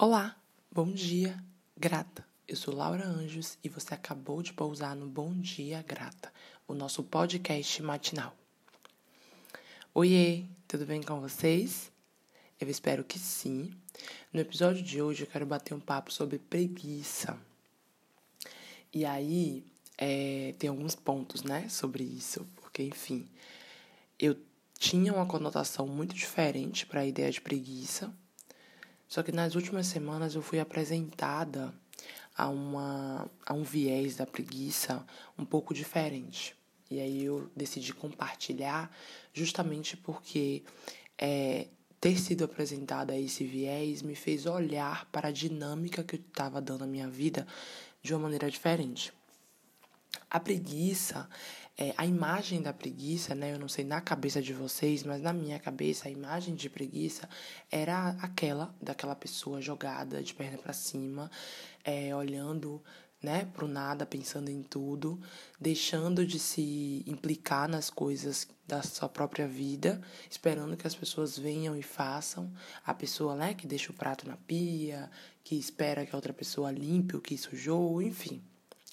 Olá, bom dia, grata. Eu sou Laura Anjos e você acabou de pousar no Bom Dia Grata, o nosso podcast matinal. Oiê, tudo bem com vocês? Eu espero que sim. No episódio de hoje eu quero bater um papo sobre preguiça. E aí, é, tem alguns pontos, né, sobre isso, porque enfim, eu tinha uma conotação muito diferente para a ideia de preguiça só que nas últimas semanas eu fui apresentada a, uma, a um viés da preguiça um pouco diferente. E aí eu decidi compartilhar justamente porque é, ter sido apresentada a esse viés me fez olhar para a dinâmica que eu estava dando à minha vida de uma maneira diferente. A preguiça, é, a imagem da preguiça, né? Eu não sei na cabeça de vocês, mas na minha cabeça a imagem de preguiça era aquela daquela pessoa jogada de perna para cima, é, olhando né, pro nada, pensando em tudo, deixando de se implicar nas coisas da sua própria vida, esperando que as pessoas venham e façam. A pessoa, né, que deixa o prato na pia, que espera que a outra pessoa limpe o que sujou, enfim.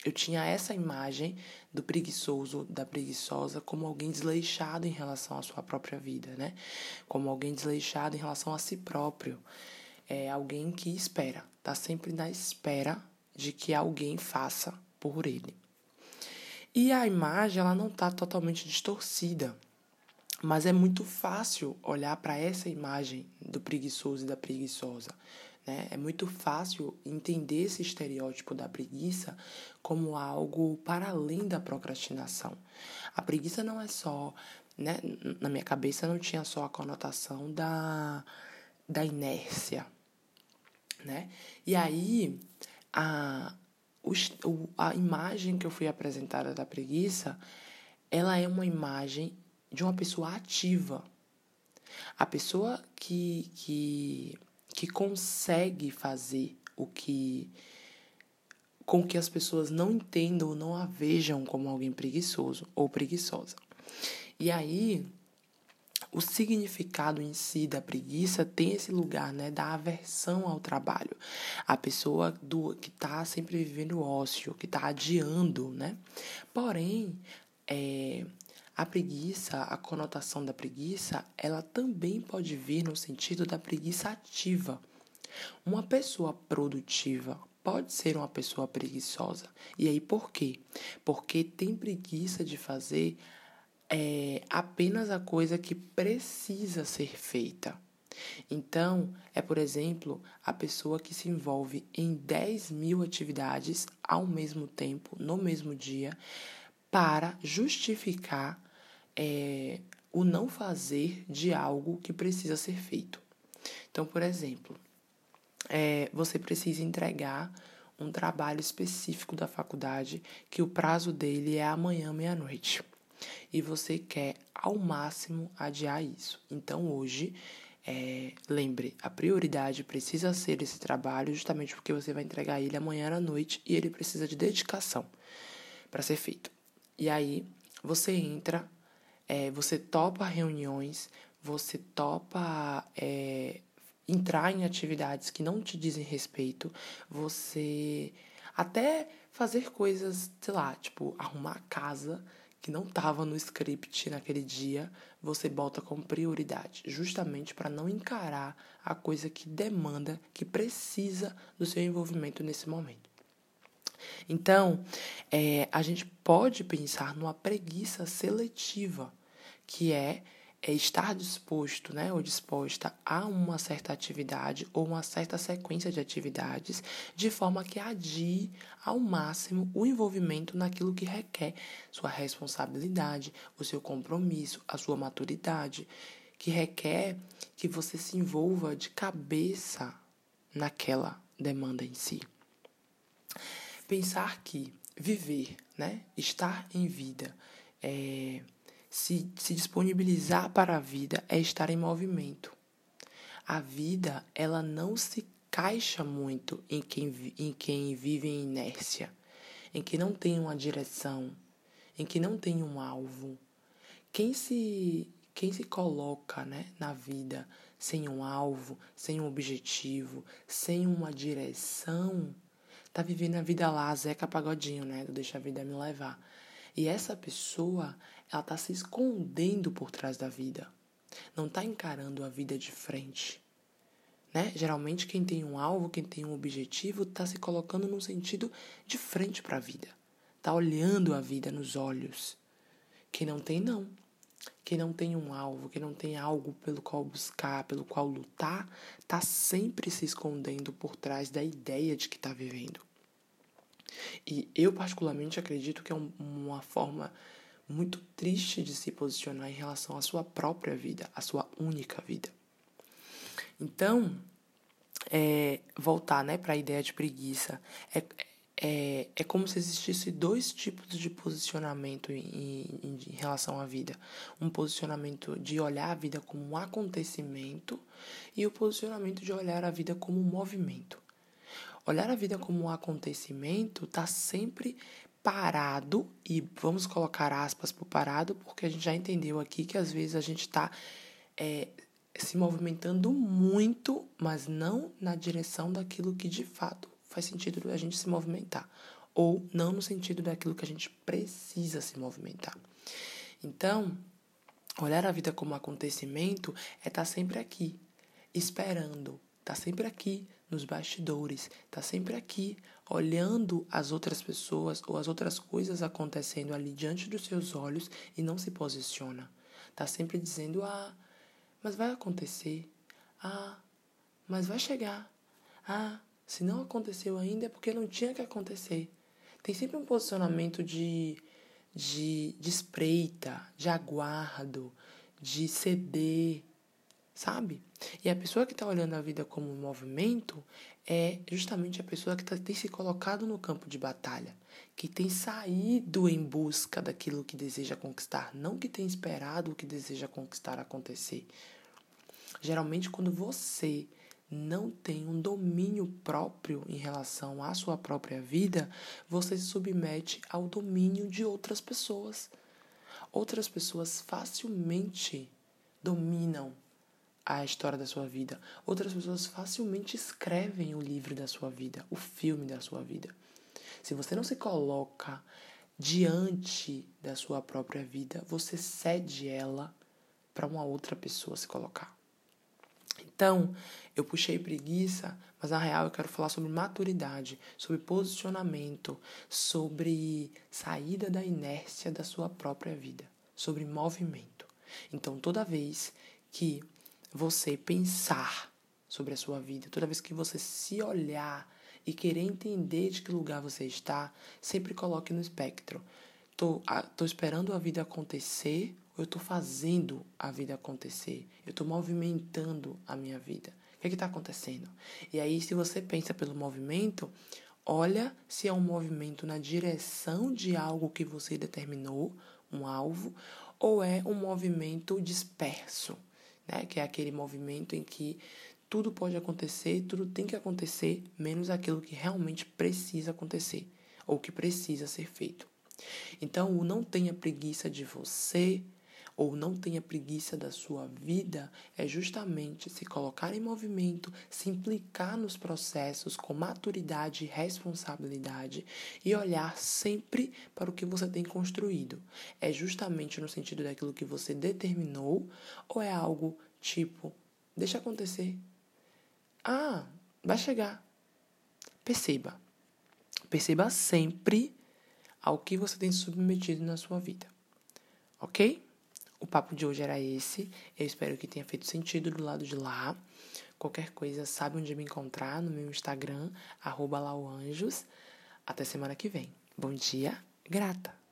Eu tinha essa imagem do preguiçoso, da preguiçosa, como alguém desleixado em relação à sua própria vida, né? Como alguém desleixado em relação a si próprio. É alguém que espera, tá sempre na espera de que alguém faça por ele. E a imagem, ela não tá totalmente distorcida, mas é muito fácil olhar para essa imagem do preguiçoso e da preguiçosa. Né? É muito fácil entender esse estereótipo da preguiça como algo para além da procrastinação. A preguiça não é só, né? na minha cabeça não tinha só a conotação da, da inércia. Né? E aí, a, o, a imagem que eu fui apresentada da preguiça, ela é uma imagem de uma pessoa ativa. A pessoa que, que que consegue fazer o que com que as pessoas não entendam ou não a vejam como alguém preguiçoso ou preguiçosa. E aí, o significado em si da preguiça tem esse lugar, né, da aversão ao trabalho. A pessoa do que está sempre vivendo ócio, que está adiando, né? Porém, é, a preguiça, a conotação da preguiça, ela também pode vir no sentido da preguiça ativa. Uma pessoa produtiva pode ser uma pessoa preguiçosa. E aí por quê? Porque tem preguiça de fazer é, apenas a coisa que precisa ser feita. Então, é, por exemplo, a pessoa que se envolve em 10 mil atividades ao mesmo tempo, no mesmo dia, para justificar é, o não fazer de algo que precisa ser feito. Então, por exemplo, é, você precisa entregar um trabalho específico da faculdade que o prazo dele é amanhã meia-noite. E você quer ao máximo adiar isso. Então hoje, é, lembre, a prioridade precisa ser esse trabalho, justamente porque você vai entregar ele amanhã à noite e ele precisa de dedicação para ser feito. E aí você entra é, você topa reuniões, você topa é, entrar em atividades que não te dizem respeito, você até fazer coisas, sei lá, tipo arrumar a casa que não estava no script naquele dia, você bota como prioridade, justamente para não encarar a coisa que demanda, que precisa do seu envolvimento nesse momento. Então, é, a gente pode pensar numa preguiça seletiva, que é, é estar disposto né, ou disposta a uma certa atividade ou uma certa sequência de atividades, de forma que adie ao máximo o envolvimento naquilo que requer sua responsabilidade, o seu compromisso, a sua maturidade, que requer que você se envolva de cabeça naquela demanda em si. Pensar que viver, né, estar em vida, é, se, se disponibilizar para a vida é estar em movimento. A vida, ela não se caixa muito em quem, em quem vive em inércia, em que não tem uma direção, em que não tem um alvo. Quem se, quem se coloca né, na vida sem um alvo, sem um objetivo, sem uma direção, tá vivendo a vida lá, Zeca Pagodinho, né? Do Deixa a Vida Me Levar. E essa pessoa, ela tá se escondendo por trás da vida. Não tá encarando a vida de frente. Né? Geralmente quem tem um alvo, quem tem um objetivo, está se colocando num sentido de frente para a vida. Está olhando a vida nos olhos. Quem não tem, não. Quem não tem um alvo, quem não tem algo pelo qual buscar, pelo qual lutar, está sempre se escondendo por trás da ideia de que está vivendo. E eu, particularmente, acredito que é um, uma forma muito triste de se posicionar em relação à sua própria vida, à sua única vida. Então, é, voltar né, para a ideia de preguiça. É, é, é como se existisse dois tipos de posicionamento em, em, em, relação à vida. Um posicionamento de olhar a vida como um acontecimento e o posicionamento de olhar a vida como um movimento. Olhar a vida como um acontecimento está sempre parado, e vamos colocar aspas por parado, porque a gente já entendeu aqui que às vezes a gente está é, se movimentando muito, mas não na direção daquilo que de fato faz sentido a gente se movimentar, ou não no sentido daquilo que a gente precisa se movimentar. Então, olhar a vida como acontecimento é estar tá sempre aqui, esperando, estar tá sempre aqui nos bastidores, estar tá sempre aqui olhando as outras pessoas ou as outras coisas acontecendo ali diante dos seus olhos e não se posiciona. Está sempre dizendo: ah, mas vai acontecer. Ah, mas vai chegar. Ah, se não aconteceu ainda é porque não tinha que acontecer. Tem sempre um posicionamento de, de, de espreita, de aguardo, de ceder, sabe? E a pessoa que está olhando a vida como um movimento é justamente a pessoa que tá, tem se colocado no campo de batalha, que tem saído em busca daquilo que deseja conquistar, não que tem esperado o que deseja conquistar acontecer. Geralmente, quando você não tem um domínio próprio em relação à sua própria vida, você se submete ao domínio de outras pessoas. Outras pessoas facilmente dominam a história da sua vida. Outras pessoas facilmente escrevem o livro da sua vida, o filme da sua vida. Se você não se coloca diante da sua própria vida, você cede ela para uma outra pessoa se colocar. Então, eu puxei preguiça, mas na real eu quero falar sobre maturidade, sobre posicionamento, sobre saída da inércia da sua própria vida, sobre movimento. Então, toda vez que você pensar sobre a sua vida, toda vez que você se olhar e querer entender de que lugar você está, sempre coloque no espectro. Tô, tô esperando a vida acontecer eu estou fazendo a vida acontecer? Eu estou movimentando a minha vida? O que é está acontecendo? E aí, se você pensa pelo movimento, olha se é um movimento na direção de algo que você determinou, um alvo, ou é um movimento disperso, né? Que é aquele movimento em que tudo pode acontecer, tudo tem que acontecer, menos aquilo que realmente precisa acontecer ou que precisa ser feito. Então, não tenha preguiça de você, ou não tenha preguiça da sua vida é justamente se colocar em movimento, se implicar nos processos com maturidade e responsabilidade e olhar sempre para o que você tem construído. É justamente no sentido daquilo que você determinou ou é algo tipo, deixa acontecer. Ah, vai chegar. Perceba. Perceba sempre ao que você tem submetido na sua vida. Ok? O papo de hoje era esse. Eu espero que tenha feito sentido do lado de lá. Qualquer coisa, sabe onde me encontrar no meu Instagram, arroba. Até semana que vem. Bom dia, grata!